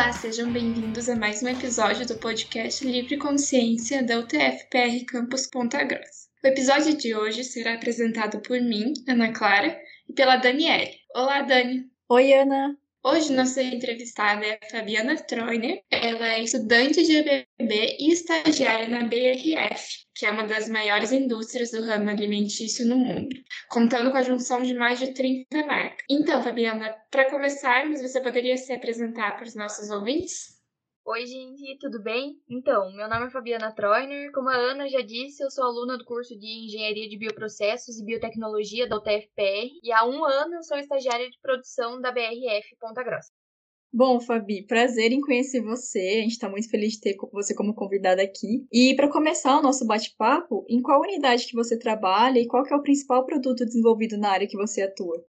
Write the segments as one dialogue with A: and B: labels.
A: Olá, sejam bem-vindos a mais um episódio do podcast Livre Consciência da UTF-PR Campus Ponta Grossa. O episódio de hoje será apresentado por mim, Ana Clara, e pela Daniele. Olá, Dani!
B: Oi, Ana!
A: Hoje nossa entrevistada é a Fabiana Troiner. Ela é estudante de EBB e estagiária na BRF, que é uma das maiores indústrias do ramo alimentício no mundo, contando com a junção de mais de 30 marcas. Então, Fabiana, para começarmos, você poderia se apresentar para os nossos ouvintes?
B: Oi, gente, tudo bem? Então, meu nome é Fabiana Troiner. Como a Ana já disse, eu sou aluna do curso de Engenharia de Bioprocessos e Biotecnologia da UTFPR e há um ano eu sou estagiária de produção da BRF Ponta Grossa.
C: Bom, Fabi, prazer em conhecer você. A gente está muito feliz de ter você como convidada aqui. E para começar o nosso bate-papo, em qual unidade que você trabalha e qual é o principal produto desenvolvido na área que você atua?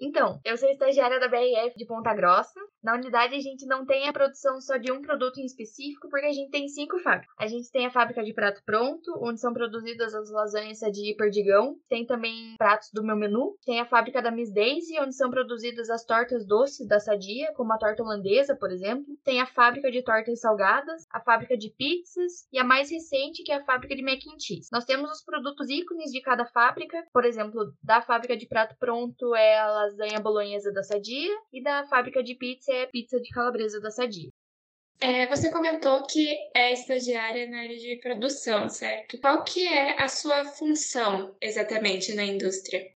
B: Então, eu sou estagiária da BRF de Ponta Grossa. Na unidade, a gente não tem a produção só de um produto em específico, porque a gente tem cinco fábricas. A gente tem a fábrica de prato pronto, onde são produzidas as lasanhas de perdigão. Tem também pratos do meu menu. Tem a fábrica da Miss Daisy, onde são produzidas as tortas doces da Sadia, como a torta holandesa, por exemplo. Tem a fábrica de tortas salgadas, a fábrica de pizzas e a mais recente, que é a fábrica de mac and cheese. Nós temos os produtos ícones de cada fábrica. Por exemplo, da fábrica de prato pronto é a lasanha bolonhesa da Sadia e da fábrica de pizza é pizza de calabresa da Sadia.
A: É, você comentou que é estagiária na área de produção, certo? Qual que é a sua função exatamente na indústria?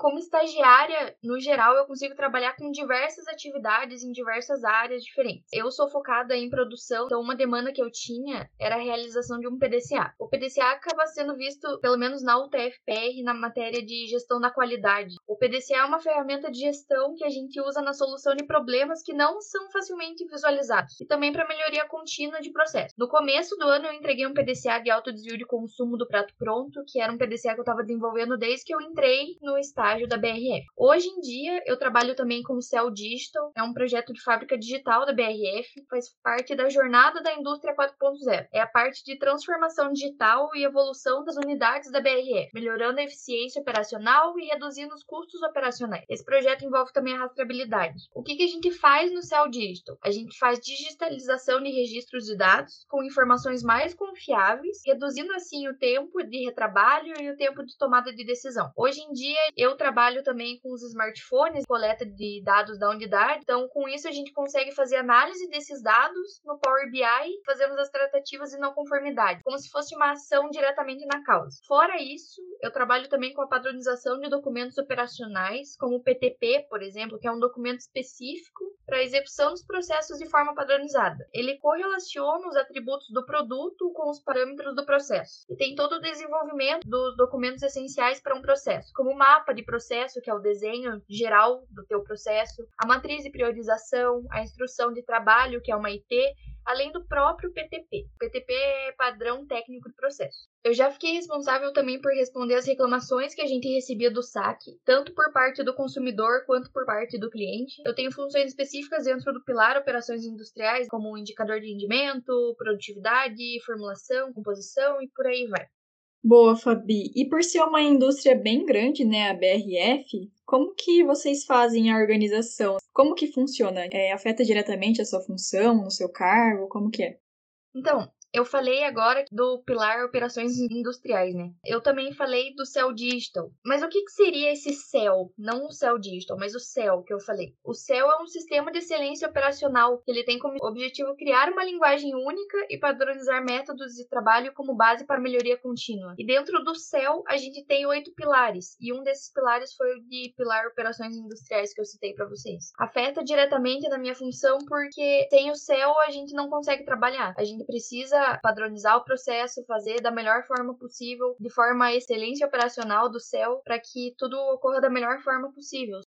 B: Como estagiária, no geral, eu consigo trabalhar com diversas atividades em diversas áreas diferentes. Eu sou focada em produção, então uma demanda que eu tinha era a realização de um PDCA. O PDCA acaba sendo visto, pelo menos na UTFPR, na matéria de gestão da qualidade. O PDCA é uma ferramenta de gestão que a gente usa na solução de problemas que não são facilmente visualizados e também para melhoria contínua de processo. No começo do ano, eu entreguei um PDCA de alto desvio de consumo do prato pronto, que era um PDCA que eu estava desenvolvendo desde que eu entrei no estágio estágio da BRF. Hoje em dia, eu trabalho também com o Cell Digital, é um projeto de fábrica digital da BRF, faz parte da jornada da indústria 4.0. É a parte de transformação digital e evolução das unidades da BRF, melhorando a eficiência operacional e reduzindo os custos operacionais. Esse projeto envolve também a rastreabilidade. O que, que a gente faz no Cell Digital? A gente faz digitalização de registros de dados com informações mais confiáveis, reduzindo assim o tempo de retrabalho e o tempo de tomada de decisão. Hoje em dia, eu trabalho também com os smartphones, coleta de dados da unidade. Então, com isso, a gente consegue fazer análise desses dados no Power BI, fazemos as tratativas de não conformidade, como se fosse uma ação diretamente na causa. Fora isso, eu trabalho também com a padronização de documentos operacionais, como o PTP, por exemplo, que é um documento específico para a execução dos processos de forma padronizada. Ele correlaciona os atributos do produto com os parâmetros do processo e tem todo o desenvolvimento dos documentos essenciais para um processo, como o mapa de processo, que é o desenho geral do teu processo, a matriz de priorização, a instrução de trabalho, que é uma IT, além do próprio PTP. O PTP é padrão técnico de processo. Eu já fiquei responsável também por responder as reclamações que a gente recebia do saque, tanto por parte do consumidor quanto por parte do cliente. Eu tenho funções específicas dentro do pilar operações industriais, como indicador de rendimento, produtividade, formulação, composição e por aí vai.
C: Boa, Fabi. E por ser uma indústria bem grande, né, a BRF, como que vocês fazem a organização? Como que funciona? É, afeta diretamente a sua função, no seu cargo? Como que é?
B: Então, eu falei agora do pilar operações industriais, né? Eu também falei do Cell Digital. Mas o que, que seria esse Cell? Não o Cell Digital, mas o Cell que eu falei. O Cell é um sistema de excelência operacional que ele tem como objetivo criar uma linguagem única e padronizar métodos de trabalho como base para melhoria contínua. E dentro do Cell a gente tem oito pilares e um desses pilares foi o de pilar operações industriais que eu citei para vocês. Afeta diretamente na minha função porque sem o Cell a gente não consegue trabalhar. A gente precisa padronizar o processo, fazer da melhor forma possível, de forma a excelência operacional do céu, para que tudo ocorra da melhor forma possível.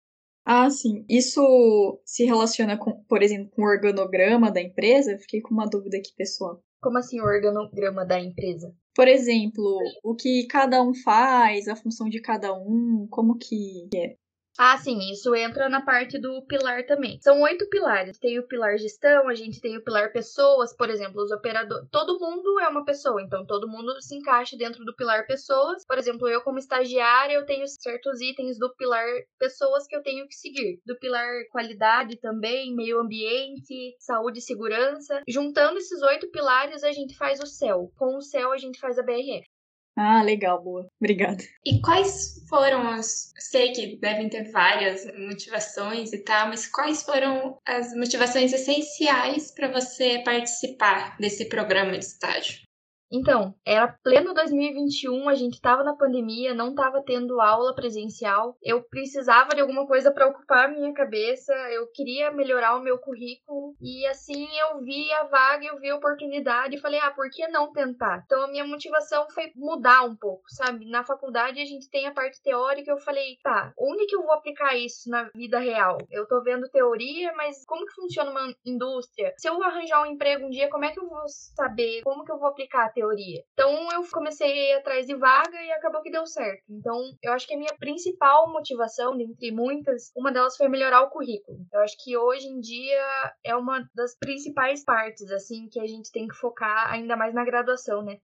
C: Ah, sim. Isso se relaciona com, por exemplo, com o organograma da empresa? Fiquei com uma dúvida aqui, pessoal.
B: Como assim o organograma da empresa?
C: Por exemplo, o que cada um faz, a função de cada um, como que é?
B: Ah, sim, isso entra na parte do pilar também. São oito pilares. Tem o pilar gestão, a gente tem o pilar pessoas, por exemplo, os operadores. Todo mundo é uma pessoa, então todo mundo se encaixa dentro do pilar pessoas. Por exemplo, eu, como estagiária, eu tenho certos itens do pilar pessoas que eu tenho que seguir. Do pilar qualidade também, meio ambiente, saúde e segurança. Juntando esses oito pilares, a gente faz o céu. Com o céu, a gente faz a BRF.
C: Ah, legal, boa. Obrigada.
A: E quais foram as. Sei que devem ter várias motivações e tal, mas quais foram as motivações essenciais para você participar desse programa de estágio?
B: Então, era pleno 2021, a gente tava na pandemia, não tava tendo aula presencial. Eu precisava de alguma coisa para ocupar a minha cabeça, eu queria melhorar o meu currículo e assim eu vi a vaga, eu vi a oportunidade e falei: "Ah, por que não tentar?". Então a minha motivação foi mudar um pouco, sabe? Na faculdade a gente tem a parte teórica, eu falei: "Tá, onde que eu vou aplicar isso na vida real? Eu tô vendo teoria, mas como que funciona uma indústria? Se eu arranjar um emprego um dia, como é que eu vou saber como que eu vou aplicar a teoria. Então eu comecei atrás de vaga e acabou que deu certo. Então eu acho que a minha principal motivação, dentre muitas, uma delas foi melhorar o currículo. Eu acho que hoje em dia é uma das principais partes, assim, que a gente tem que focar ainda mais na graduação, né?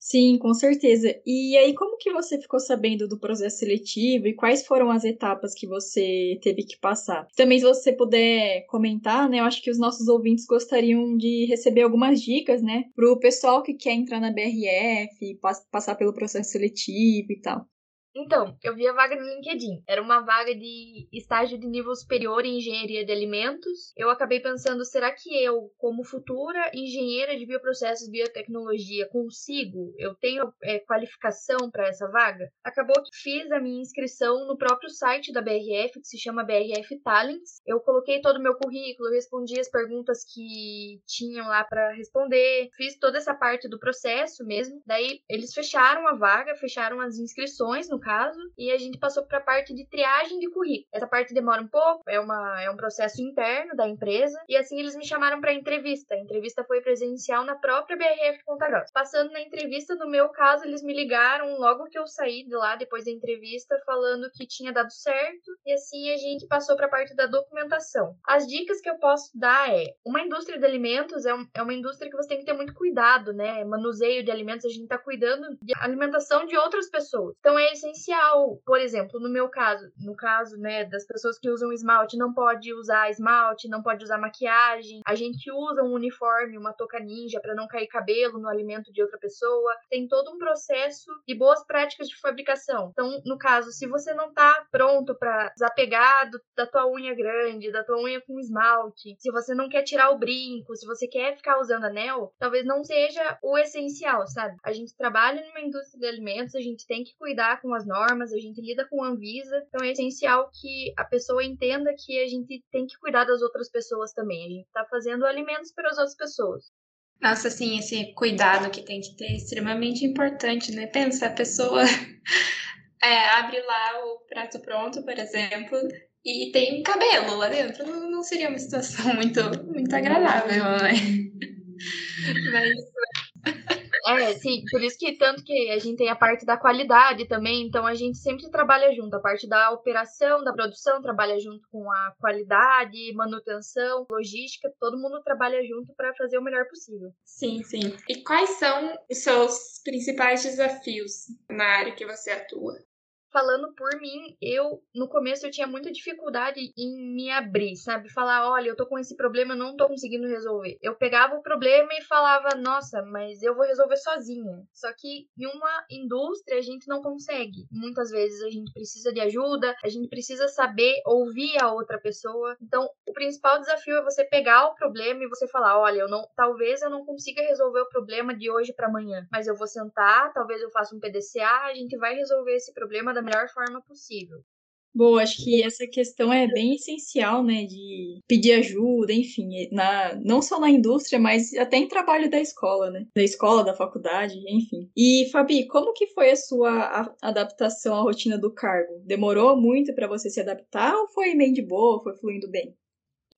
C: Sim, com certeza. E aí, como que você ficou sabendo do processo seletivo e quais foram as etapas que você teve que passar? Também, se você puder comentar, né? Eu acho que os nossos ouvintes gostariam de receber algumas dicas, né? Para o pessoal que quer entrar na BRF, passar pelo processo seletivo e tal.
B: Então, eu vi a vaga no LinkedIn. Era uma vaga de estágio de nível superior em engenharia de alimentos. Eu acabei pensando, será que eu, como futura engenheira de bioprocessos e biotecnologia, consigo? Eu tenho é, qualificação para essa vaga? Acabou que fiz a minha inscrição no próprio site da BRF, que se chama BRF Talents. Eu coloquei todo o meu currículo, respondi as perguntas que tinham lá para responder, fiz toda essa parte do processo mesmo. Daí eles fecharam a vaga, fecharam as inscrições no caso, e a gente passou para a parte de triagem de currículo. Essa parte demora um pouco, é, uma, é um processo interno da empresa, e assim eles me chamaram para entrevista. A entrevista foi presencial na própria BRF Ponta Grossa. Passando na entrevista, no meu caso, eles me ligaram logo que eu saí de lá, depois da entrevista, falando que tinha dado certo, e assim a gente passou para a parte da documentação. As dicas que eu posso dar é: uma indústria de alimentos é, um, é uma indústria que você tem que ter muito cuidado, né? Manuseio de alimentos, a gente está cuidando de alimentação de outras pessoas. Então é essencial essencial. Por exemplo, no meu caso, no caso, né, das pessoas que usam esmalte, não pode usar esmalte, não pode usar maquiagem. A gente usa um uniforme, uma touca ninja para não cair cabelo no alimento de outra pessoa. Tem todo um processo de boas práticas de fabricação. Então, no caso, se você não tá pronto para desapegar da tua unha grande, da tua unha com esmalte, se você não quer tirar o brinco, se você quer ficar usando anel, talvez não seja o essencial, sabe? A gente trabalha numa indústria de alimentos, a gente tem que cuidar com normas, a gente lida com a Anvisa, então é essencial que a pessoa entenda que a gente tem que cuidar das outras pessoas também. A gente está fazendo alimentos para as outras pessoas.
A: Nossa, assim, esse cuidado que tem que ter é extremamente importante, né? Pensa, a pessoa é, abre lá o prato pronto, por exemplo, e tem cabelo lá dentro. Não, não seria uma situação muito, muito agradável, né?
B: Mas é, sim, por isso que tanto que a gente tem a parte da qualidade também, então a gente sempre trabalha junto, a parte da operação, da produção, trabalha junto com a qualidade, manutenção, logística, todo mundo trabalha junto para fazer o melhor possível.
A: Sim, sim. E quais são os seus principais desafios na área que você atua?
B: Falando por mim, eu no começo eu tinha muita dificuldade em me abrir, sabe? Falar, olha, eu tô com esse problema, eu não tô conseguindo resolver. Eu pegava o problema e falava, nossa, mas eu vou resolver sozinha. Só que em uma indústria a gente não consegue. Muitas vezes a gente precisa de ajuda, a gente precisa saber ouvir a outra pessoa. Então, o principal desafio é você pegar o problema e você falar, olha, eu não, talvez eu não consiga resolver o problema de hoje para amanhã, mas eu vou sentar, talvez eu faça um PDCA, a gente vai resolver esse problema da melhor forma possível.
C: Boa, acho que essa questão é bem essencial, né, de pedir ajuda, enfim, na, não só na indústria, mas até em trabalho da escola, né, da escola, da faculdade, enfim. E, Fabi, como que foi a sua adaptação à rotina do cargo? Demorou muito para você se adaptar ou foi bem de boa, foi fluindo bem?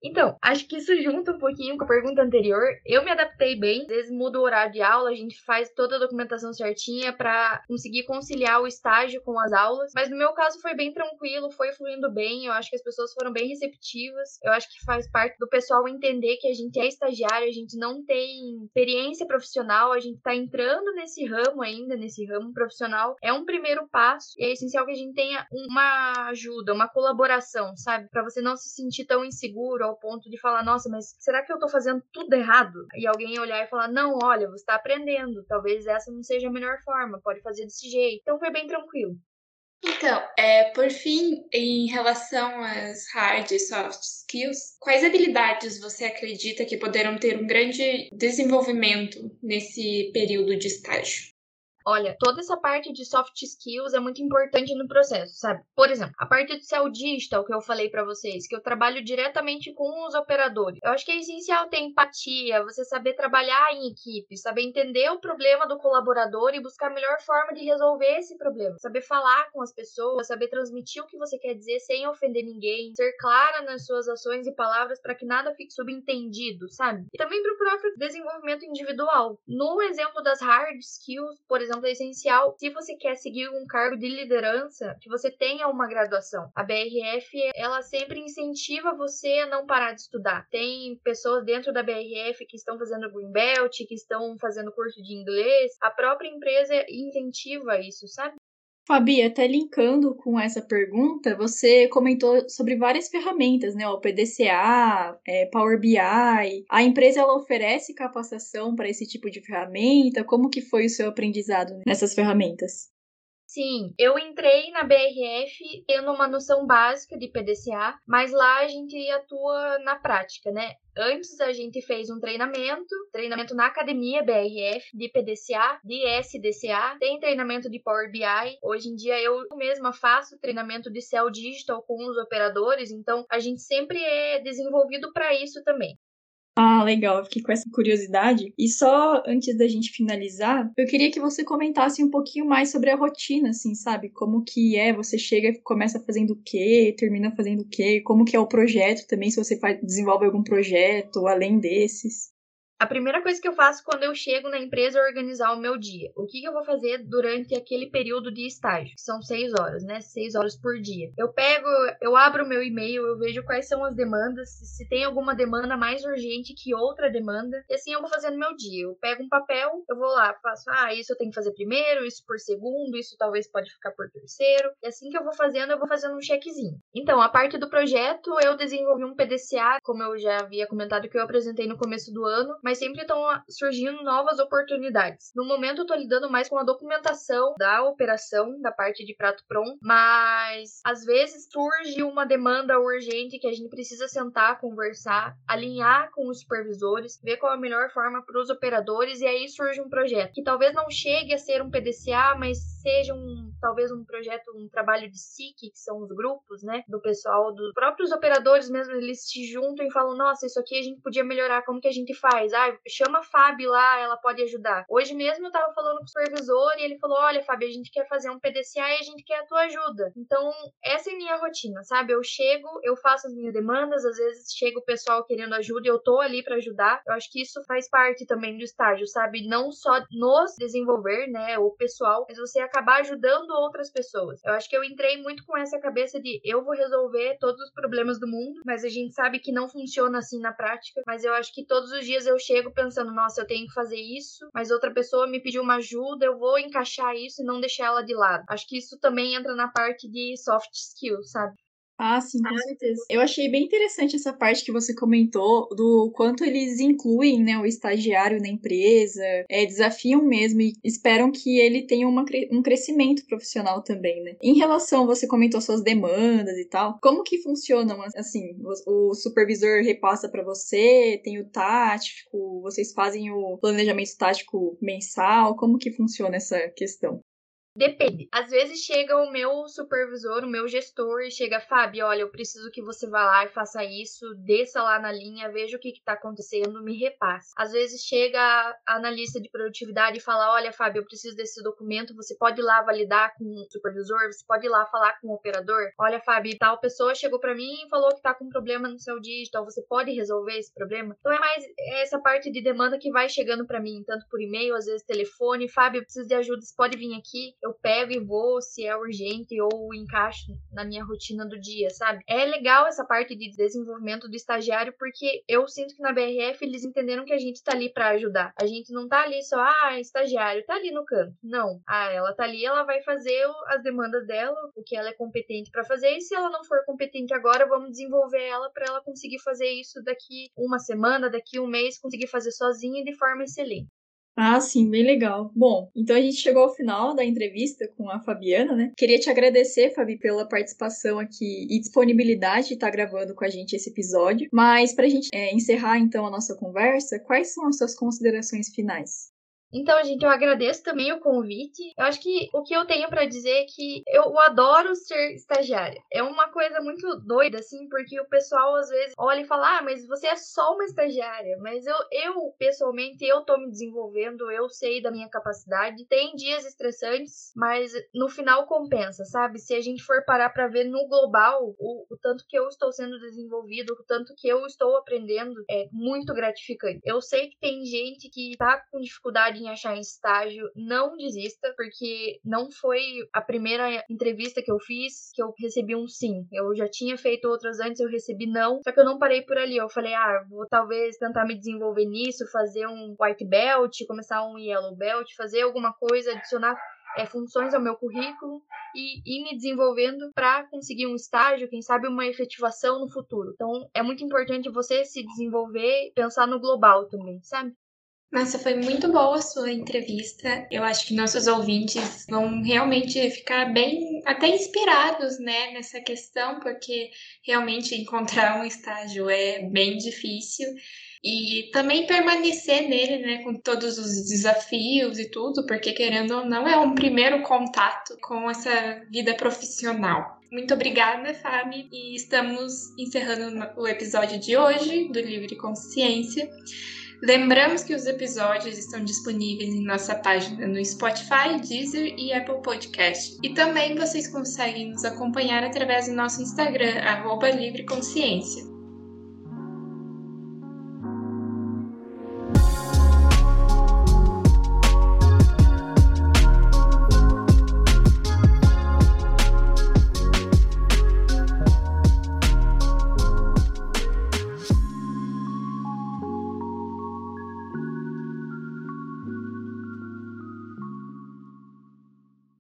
B: Então, acho que isso junta um pouquinho com a pergunta anterior. Eu me adaptei bem, às vezes muda o horário de aula, a gente faz toda a documentação certinha para conseguir conciliar o estágio com as aulas, mas no meu caso foi bem tranquilo, foi fluindo bem, eu acho que as pessoas foram bem receptivas. Eu acho que faz parte do pessoal entender que a gente é estagiário, a gente não tem experiência profissional, a gente tá entrando nesse ramo ainda, nesse ramo profissional. É um primeiro passo e é essencial que a gente tenha uma ajuda, uma colaboração, sabe? Para você não se sentir tão inseguro ao ponto de falar, nossa, mas será que eu tô fazendo tudo errado? E alguém olhar e falar, não, olha, você tá aprendendo, talvez essa não seja a melhor forma, pode fazer desse jeito. Então foi bem tranquilo.
A: Então, é, por fim, em relação às hard e soft skills, quais habilidades você acredita que poderão ter um grande desenvolvimento nesse período de estágio?
B: Olha, toda essa parte de soft skills é muito importante no processo, sabe? Por exemplo, a parte de cell digital que eu falei para vocês, que eu trabalho diretamente com os operadores. Eu acho que é essencial ter empatia, você saber trabalhar em equipe, saber entender o problema do colaborador e buscar a melhor forma de resolver esse problema. Saber falar com as pessoas, saber transmitir o que você quer dizer sem ofender ninguém, ser clara nas suas ações e palavras para que nada fique subentendido, sabe? E também para o próprio desenvolvimento individual. No exemplo das hard skills, por exemplo, exemplo, é essencial, se você quer seguir um cargo de liderança, que você tenha uma graduação. A BRF, ela sempre incentiva você a não parar de estudar. Tem pessoas dentro da BRF que estão fazendo Green Belt, que estão fazendo curso de inglês. A própria empresa incentiva isso, sabe?
C: Fabi, até linkando com essa pergunta, você comentou sobre várias ferramentas, né? O PDCA, é, Power BI. A empresa ela oferece capacitação para esse tipo de ferramenta? Como que foi o seu aprendizado nessas ferramentas?
B: Sim, eu entrei na BRF tendo uma noção básica de PDCA, mas lá a gente atua na prática, né? Antes a gente fez um treinamento, treinamento na academia BRF, de PDCA, de SDCA, tem treinamento de Power BI. Hoje em dia eu mesma faço treinamento de Cell Digital com os operadores, então a gente sempre é desenvolvido para isso também.
C: Ah, legal, fiquei com essa curiosidade. E só antes da gente finalizar, eu queria que você comentasse um pouquinho mais sobre a rotina, assim, sabe? Como que é, você chega e começa fazendo o quê, termina fazendo o quê, como que é o projeto também, se você faz, desenvolve algum projeto além desses.
B: A primeira coisa que eu faço quando eu chego na empresa é organizar o meu dia. O que, eu vou fazer durante aquele período de estágio, são seis horas, né? Seis horas por dia. Eu pego, eu abro o meu e-mail, eu vejo quais são as demandas, se tem alguma demanda mais urgente que outra demanda, e assim eu vou fazendo meu dia. Eu pego um papel, eu vou lá, faço, ah, isso eu tenho que fazer primeiro, isso por segundo, isso talvez pode ficar por terceiro. E assim que eu vou fazendo, eu vou fazendo um checkzinho. Então, a parte do projeto, eu desenvolvi um PDCA, como eu já havia comentado que eu apresentei no começo do ano, mas sempre estão surgindo novas oportunidades. No momento eu tô lidando mais com a documentação da operação, da parte de prato pronto, mas às vezes surge uma demanda urgente que a gente precisa sentar, conversar, alinhar com os supervisores, ver qual é a melhor forma para os operadores e aí surge um projeto que talvez não chegue a ser um PDCA, mas seja um talvez um projeto, um trabalho de SIC, que são os grupos, né, do pessoal, dos próprios operadores mesmo, eles se juntam e falam: "Nossa, isso aqui a gente podia melhorar, como que a gente faz?" Ah, chama a Fábio lá, ela pode ajudar. Hoje mesmo eu tava falando com o supervisor e ele falou: Olha, Fábio, a gente quer fazer um PDCA e a gente quer a tua ajuda. Então, essa é minha rotina, sabe? Eu chego, eu faço as minhas demandas, às vezes chega o pessoal querendo ajuda e eu tô ali para ajudar. Eu acho que isso faz parte também do estágio, sabe? Não só nos desenvolver, né, o pessoal, mas você acabar ajudando outras pessoas. Eu acho que eu entrei muito com essa cabeça de eu vou resolver todos os problemas do mundo, mas a gente sabe que não funciona assim na prática. Mas eu acho que todos os dias eu chego pensando, nossa, eu tenho que fazer isso, mas outra pessoa me pediu uma ajuda, eu vou encaixar isso e não deixar ela de lado. Acho que isso também entra na parte de soft skills, sabe?
C: Ah, sim, com certeza. Eu achei bem interessante essa parte que você comentou do quanto eles incluem né, o estagiário na empresa, é, desafiam mesmo e esperam que ele tenha uma, um crescimento profissional também, né? Em relação, você comentou suas demandas e tal, como que funcionam, assim, o, o supervisor repassa para você, tem o tático, vocês fazem o planejamento tático mensal, como que funciona essa questão?
B: Depende. Às vezes chega o meu supervisor, o meu gestor, e chega, Fábio, olha, eu preciso que você vá lá e faça isso, desça lá na linha, veja o que está acontecendo, me repasse. Às vezes chega a analista de produtividade e fala, olha, Fábio, eu preciso desse documento, você pode ir lá validar com o supervisor, você pode ir lá falar com o operador. Olha, Fábio, tal pessoa chegou para mim e falou que tá com problema no seu digital, você pode resolver esse problema? Então é mais essa parte de demanda que vai chegando para mim, tanto por e-mail, às vezes telefone, Fábio, eu preciso de ajuda, você pode vir aqui, eu pego e vou, se é urgente ou encaixo na minha rotina do dia, sabe? É legal essa parte de desenvolvimento do estagiário porque eu sinto que na BRF eles entenderam que a gente tá ali para ajudar. A gente não tá ali só, ah, estagiário, tá ali no canto. Não. Ah, ela tá ali, ela vai fazer as demandas dela, o que ela é competente para fazer, e se ela não for competente agora, vamos desenvolver ela para ela conseguir fazer isso daqui uma semana, daqui um mês, conseguir fazer sozinha de forma excelente.
C: Ah, sim, bem legal. Bom, então a gente chegou ao final da entrevista com a Fabiana, né? Queria te agradecer, Fabi, pela participação aqui e disponibilidade de estar gravando com a gente esse episódio. Mas para a gente é, encerrar então a nossa conversa, quais são as suas considerações finais?
B: Então, gente, eu agradeço também o convite. Eu acho que o que eu tenho para dizer é que eu adoro ser estagiária. É uma coisa muito doida, assim, porque o pessoal às vezes olha e fala: ah, mas você é só uma estagiária. Mas eu, eu pessoalmente, eu tô me desenvolvendo, eu sei da minha capacidade. Tem dias estressantes, mas no final compensa, sabe? Se a gente for parar para ver no global o, o tanto que eu estou sendo desenvolvido, o tanto que eu estou aprendendo, é muito gratificante. Eu sei que tem gente que tá com dificuldade em achar estágio, não desista, porque não foi a primeira entrevista que eu fiz que eu recebi um sim. Eu já tinha feito outras antes, eu recebi não, só que eu não parei por ali. Eu falei, ah, vou talvez tentar me desenvolver nisso, fazer um white belt, começar um yellow belt, fazer alguma coisa, adicionar é, funções ao meu currículo e ir me desenvolvendo para conseguir um estágio, quem sabe uma efetivação no futuro. Então é muito importante você se desenvolver, pensar no global também, sabe?
A: Nossa, foi muito boa a sua entrevista. Eu acho que nossos ouvintes vão realmente ficar bem, até inspirados, né, nessa questão, porque realmente encontrar um estágio é bem difícil. E também permanecer nele, né, com todos os desafios e tudo, porque querendo ou não, é um primeiro contato com essa vida profissional. Muito obrigada, Fábio, e estamos encerrando o episódio de hoje do Livre Consciência. Lembramos que os episódios estão disponíveis em nossa página no Spotify, Deezer e Apple Podcast. E também vocês conseguem nos acompanhar através do nosso Instagram, arroba Livre Consciência.